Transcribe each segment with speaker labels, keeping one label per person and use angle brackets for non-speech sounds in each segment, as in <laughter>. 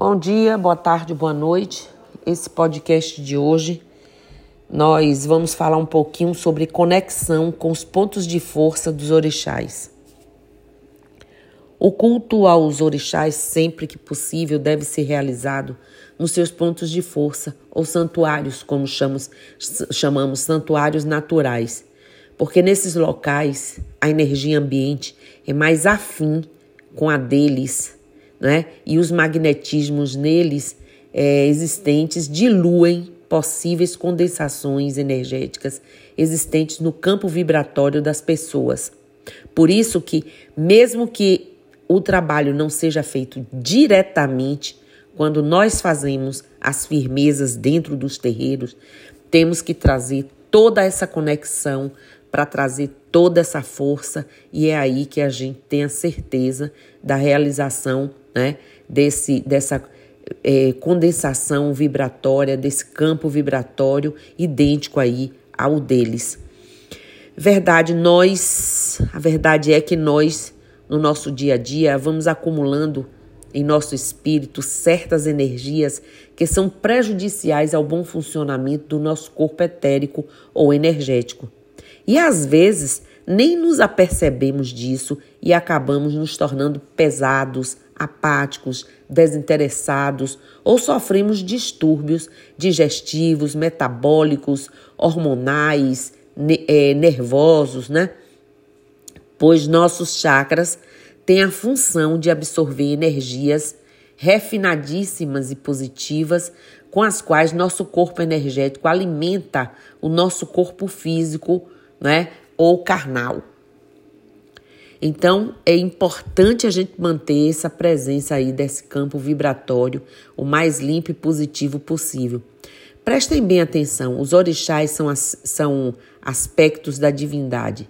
Speaker 1: Bom dia, boa tarde, boa noite. Esse podcast de hoje nós vamos falar um pouquinho sobre conexão com os pontos de força dos orixás. O culto aos orixás, sempre que possível, deve ser realizado nos seus pontos de força ou santuários, como chamamos, chamamos santuários naturais, porque nesses locais a energia ambiente é mais afim com a deles né? e os magnetismos neles é, existentes diluem possíveis condensações energéticas existentes no campo vibratório das pessoas. Por isso que, mesmo que o trabalho não seja feito diretamente, quando nós fazemos as firmezas dentro dos terreiros, temos que trazer toda essa conexão para trazer toda essa força e é aí que a gente tem a certeza da realização né, desse, dessa é, condensação vibratória, desse campo vibratório idêntico aí ao deles. Verdade, nós, a verdade é que nós, no nosso dia a dia, vamos acumulando em nosso espírito certas energias que são prejudiciais ao bom funcionamento do nosso corpo etérico ou energético. E às vezes nem nos apercebemos disso e acabamos nos tornando pesados, apáticos, desinteressados ou sofremos distúrbios digestivos, metabólicos, hormonais, é, nervosos, né? Pois nossos chakras têm a função de absorver energias refinadíssimas e positivas com as quais nosso corpo energético alimenta o nosso corpo físico, né? Ou carnal. Então, é importante a gente manter essa presença aí desse campo vibratório o mais limpo e positivo possível. Prestem bem atenção, os orixás são, as, são aspectos da divindade.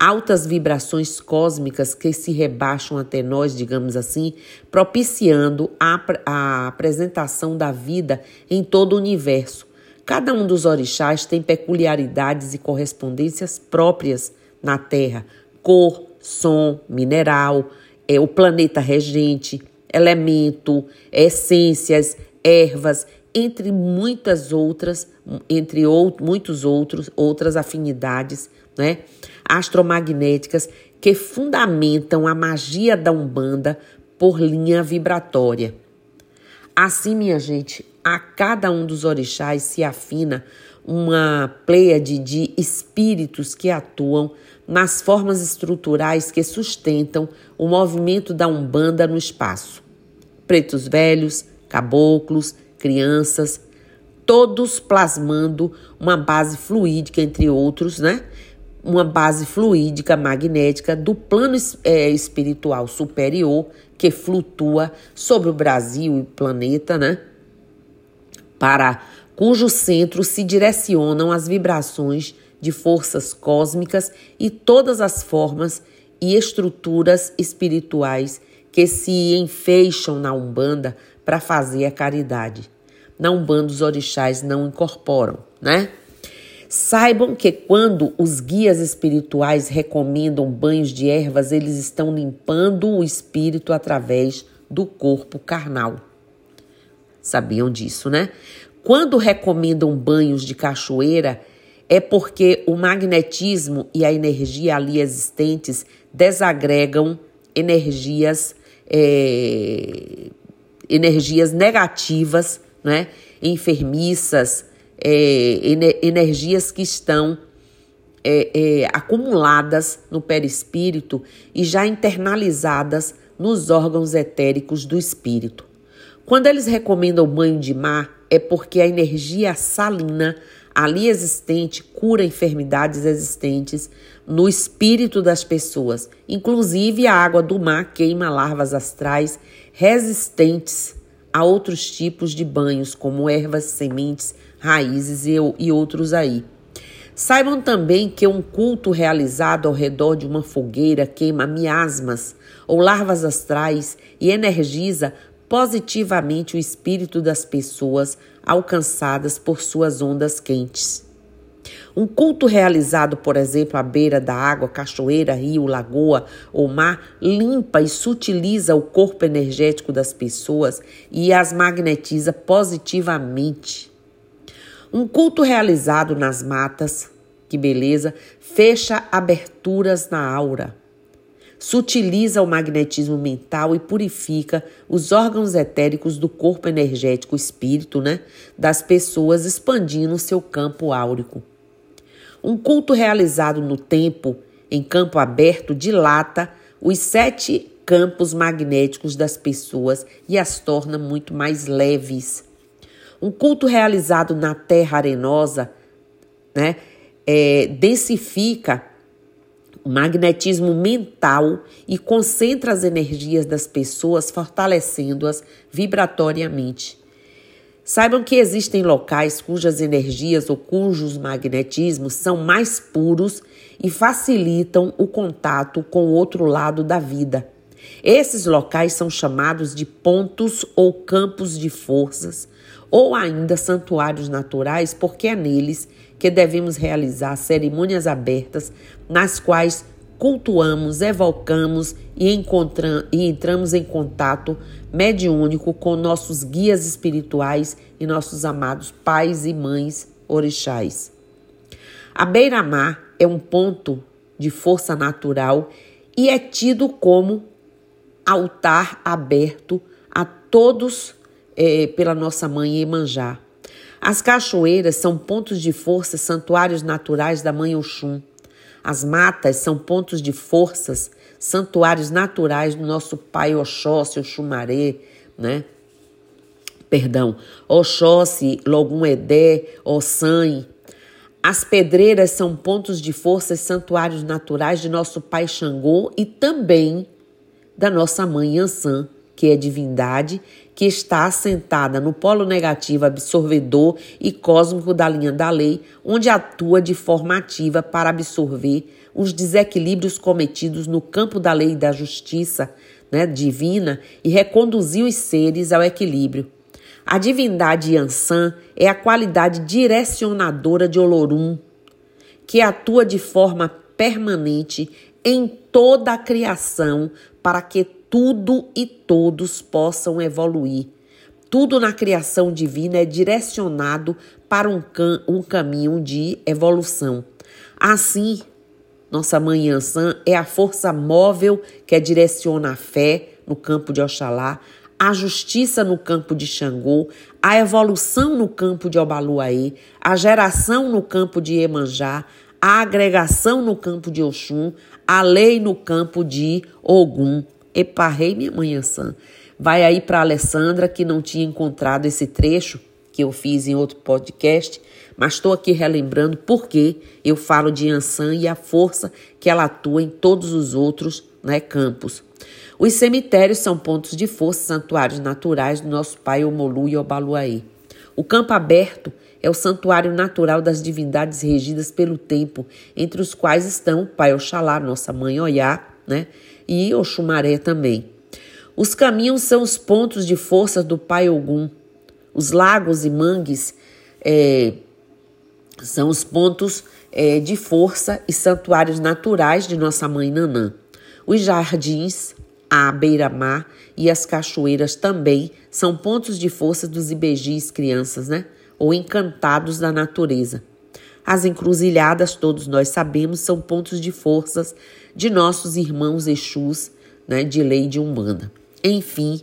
Speaker 1: Altas vibrações cósmicas que se rebaixam até nós, digamos assim, propiciando a, a apresentação da vida em todo o universo. Cada um dos orixás tem peculiaridades e correspondências próprias na Terra, cor, som, mineral, é, o planeta regente, elemento, essências, ervas, entre muitas outras, entre muitos outros, outras afinidades, né? Astromagnéticas que fundamentam a magia da Umbanda por linha vibratória. Assim, minha gente, a cada um dos orixás se afina uma pleiade de espíritos que atuam nas formas estruturais que sustentam o movimento da Umbanda no espaço. Pretos velhos, caboclos, crianças, todos plasmando uma base fluídica, entre outros, né? Uma base fluídica magnética do plano é, espiritual superior que flutua sobre o Brasil e o planeta, né? Para cujo centro se direcionam as vibrações de forças cósmicas e todas as formas e estruturas espirituais que se enfeixam na Umbanda para fazer a caridade. Na Umbanda, os orixás não incorporam, né? Saibam que quando os guias espirituais recomendam banhos de ervas, eles estão limpando o espírito através do corpo carnal. Sabiam disso, né? Quando recomendam banhos de cachoeira, é porque o magnetismo e a energia ali existentes desagregam energias, é, energias negativas, né? enfermiças, é, energias que estão é, é, acumuladas no perispírito e já internalizadas nos órgãos etéricos do espírito. Quando eles recomendam banho de mar, é porque a energia salina ali existente cura enfermidades existentes no espírito das pessoas. Inclusive, a água do mar queima larvas astrais resistentes a outros tipos de banhos, como ervas, sementes, raízes e, e outros aí. Saibam também que um culto realizado ao redor de uma fogueira queima miasmas ou larvas astrais e energiza positivamente o espírito das pessoas alcançadas por suas ondas quentes. Um culto realizado, por exemplo, à beira da água, cachoeira, rio, lagoa ou mar, limpa e sutiliza o corpo energético das pessoas e as magnetiza positivamente. Um culto realizado nas matas, que beleza, fecha aberturas na aura. Sutiliza o magnetismo mental e purifica os órgãos etéricos do corpo energético, espírito, né, das pessoas, expandindo seu campo áurico. Um culto realizado no tempo, em campo aberto, dilata os sete campos magnéticos das pessoas e as torna muito mais leves. Um culto realizado na terra arenosa, né, é, densifica o magnetismo mental e concentra as energias das pessoas, fortalecendo-as vibratoriamente. Saibam que existem locais cujas energias ou cujos magnetismos são mais puros e facilitam o contato com o outro lado da vida. Esses locais são chamados de pontos ou campos de forças, ou ainda santuários naturais, porque é neles que devemos realizar cerimônias abertas nas quais cultuamos, evocamos e, e entramos em contato mediúnico com nossos guias espirituais e nossos amados pais e mães orixás. A beira-mar é um ponto de força natural e é tido como altar aberto a todos é, pela nossa mãe Emanjá. As cachoeiras são pontos de força, santuários naturais da mãe Oxum. As matas são pontos de forças, santuários naturais do nosso pai Oxóssi, Oxumaré, né? Perdão, Oxóssi, Logum Edé, Ossan. As pedreiras são pontos de força e santuários naturais de nosso pai Xangô e também da nossa mãe Ansan que é divindade, que está assentada no polo negativo absorvedor e cósmico da linha da lei, onde atua de forma ativa para absorver os desequilíbrios cometidos no campo da lei e da justiça né, divina e reconduzir os seres ao equilíbrio. A divindade Yansan é a qualidade direcionadora de Olorum, que atua de forma permanente em toda a criação para que tudo e todos possam evoluir. Tudo na criação divina é direcionado para um, cam um caminho de evolução. Assim, nossa mãe Ansan é a força móvel que direciona a fé no campo de Oxalá, a justiça no campo de Xangô, a evolução no campo de Obaluaê, a geração no campo de Emanjá, a agregação no campo de Oxum, a lei no campo de Ogum. Eparrei minha mãe Ansan. Vai aí para Alessandra, que não tinha encontrado esse trecho que eu fiz em outro podcast, mas estou aqui relembrando porque eu falo de Ansan e a força que ela atua em todos os outros né, campos. Os cemitérios são pontos de força, santuários naturais do nosso pai Omolu e Obaluaê. O campo aberto é o santuário natural das divindades regidas pelo tempo, entre os quais estão o pai Oxalá, nossa mãe Oiá, né? E Oxumaré também. Os caminhos são os pontos de força do Pai Ogum. Os lagos e mangues é, são os pontos é, de força e santuários naturais de nossa mãe Nanã. Os jardins, a beira-mar e as cachoeiras também são pontos de força dos ibejis crianças, né? Ou encantados da natureza. As encruzilhadas, todos nós sabemos, são pontos de forças de nossos irmãos Exus, né, de lei de Umbanda. Enfim,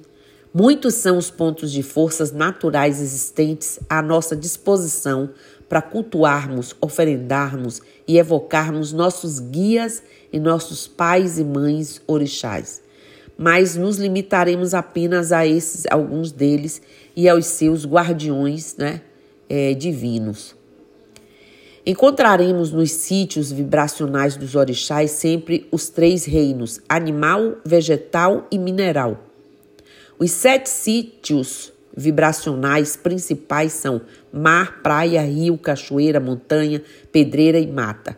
Speaker 1: muitos são os pontos de forças naturais existentes à nossa disposição para cultuarmos, oferendarmos e evocarmos nossos guias e nossos pais e mães orixás. Mas nos limitaremos apenas a esses, alguns deles, e aos seus guardiões né, é, divinos. Encontraremos nos sítios vibracionais dos orixás sempre os três reinos: animal, vegetal e mineral. Os sete sítios vibracionais principais são mar, praia, rio, cachoeira, montanha, pedreira e mata,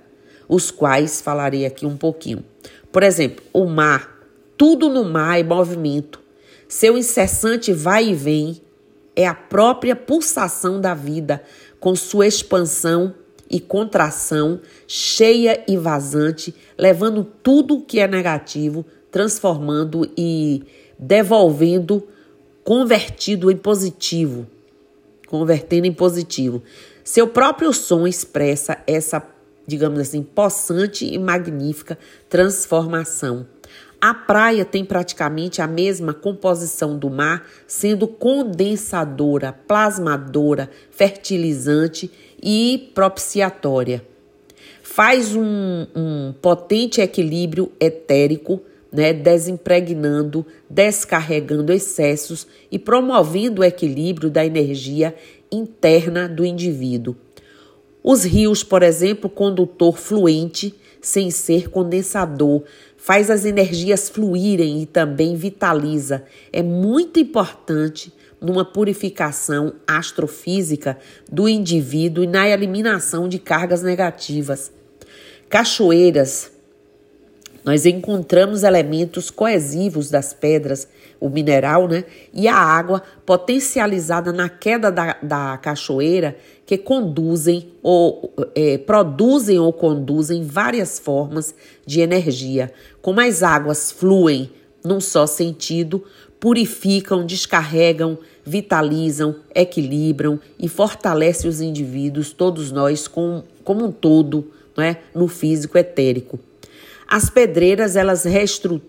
Speaker 1: os quais falarei aqui um pouquinho. Por exemplo, o mar, tudo no mar é movimento. Seu incessante vai e vem é a própria pulsação da vida, com sua expansão e contração, cheia e vazante, levando tudo que é negativo, transformando e devolvendo, convertido em positivo, convertendo em positivo. Seu próprio som expressa essa, digamos assim, possante e magnífica transformação. A praia tem praticamente a mesma composição do mar, sendo condensadora, plasmadora, fertilizante e propiciatória. Faz um, um potente equilíbrio etérico, né, desimpregnando, descarregando excessos e promovendo o equilíbrio da energia interna do indivíduo. Os rios, por exemplo, condutor fluente, sem ser condensador, faz as energias fluírem e também vitaliza. É muito importante numa purificação astrofísica do indivíduo e na eliminação de cargas negativas. Cachoeiras, nós encontramos elementos coesivos das pedras, o mineral, né? E a água potencializada na queda da, da cachoeira que conduzem ou é, produzem ou conduzem várias formas de energia. Como as águas fluem num só sentido, purificam, descarregam, vitalizam, equilibram e fortalecem os indivíduos, todos nós, com, como um todo, não é? no físico etérico. As pedreiras, elas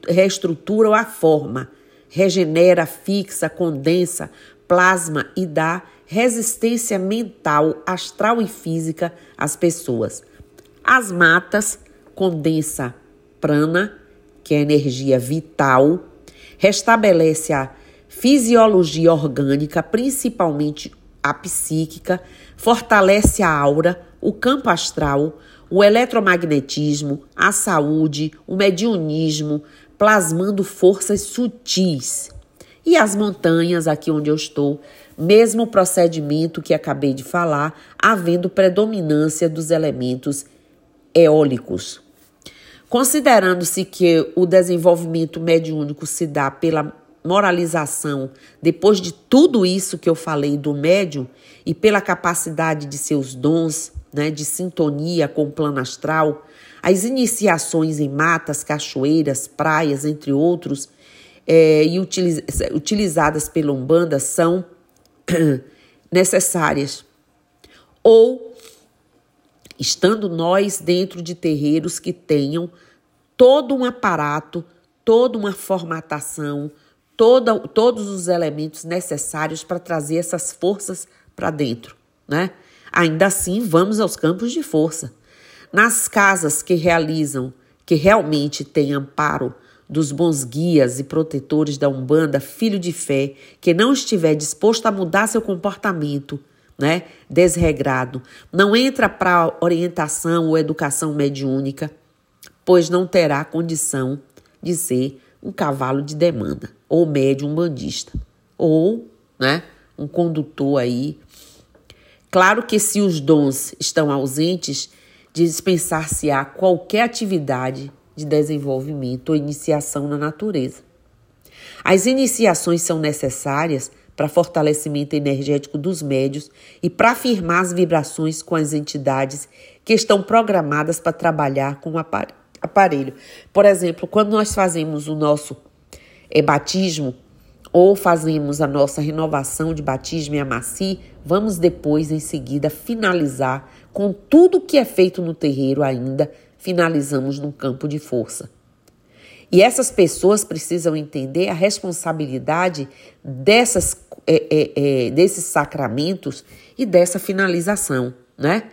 Speaker 1: reestruturam a forma, regenera, fixa, condensa, plasma e dá resistência mental, astral e física às pessoas. As matas condensa prana, que é energia vital, restabelece a fisiologia orgânica, principalmente a psíquica, fortalece a aura, o campo astral, o eletromagnetismo, a saúde, o mediunismo, plasmando forças sutis. E as montanhas, aqui onde eu estou, mesmo procedimento que acabei de falar, havendo predominância dos elementos eólicos. Considerando-se que o desenvolvimento mediúnico se dá pela moralização, depois de tudo isso que eu falei do médium e pela capacidade de seus dons, né, de sintonia com o plano astral, as iniciações em matas, cachoeiras, praias, entre outros, é, e utiliz utilizadas pela Umbanda são <clears throat> necessárias. Ou estando nós dentro de terreiros que tenham todo um aparato, toda uma formatação, toda, todos os elementos necessários para trazer essas forças para dentro, né? Ainda assim, vamos aos campos de força. Nas casas que realizam, que realmente têm amparo dos bons guias e protetores da Umbanda, filho de fé, que não estiver disposto a mudar seu comportamento, né, desregrado, não entra para orientação ou educação mediúnica, pois não terá condição de ser um cavalo de demanda, ou médium bandista, ou, né, um condutor aí Claro que se os dons estão ausentes, dispensar-se-á qualquer atividade de desenvolvimento ou iniciação na natureza. As iniciações são necessárias para fortalecimento energético dos médios e para afirmar as vibrações com as entidades que estão programadas para trabalhar com o aparelho. Por exemplo, quando nós fazemos o nosso é, batismo, ou fazemos a nossa renovação de batismo e amaci, vamos depois, em seguida, finalizar com tudo que é feito no terreiro ainda, finalizamos no campo de força. E essas pessoas precisam entender a responsabilidade dessas, é, é, é, desses sacramentos e dessa finalização, né?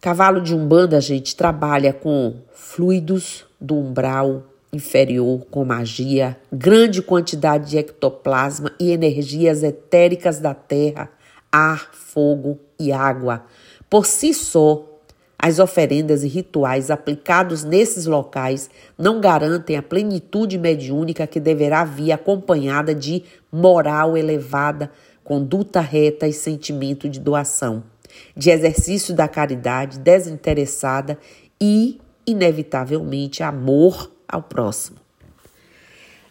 Speaker 1: Cavalo de Umbanda, gente trabalha com fluidos do umbral, inferior com magia, grande quantidade de ectoplasma e energias etéricas da terra, ar, fogo e água. Por si só, as oferendas e rituais aplicados nesses locais não garantem a plenitude mediúnica que deverá vir acompanhada de moral elevada, conduta reta e sentimento de doação, de exercício da caridade desinteressada e, inevitavelmente, amor ao próximo.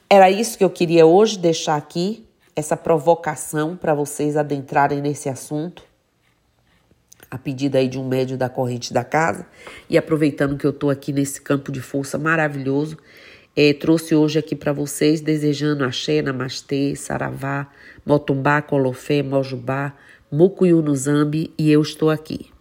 Speaker 1: Era isso que eu queria hoje deixar aqui, essa provocação para vocês adentrarem nesse assunto. A pedido aí de um médio da corrente da casa. E aproveitando que eu estou aqui nesse campo de força maravilhoso, é, trouxe hoje aqui para vocês, desejando axé, namastê, saravá, motumbá, colofé, mojubá, mucuyu zambi, e eu estou aqui.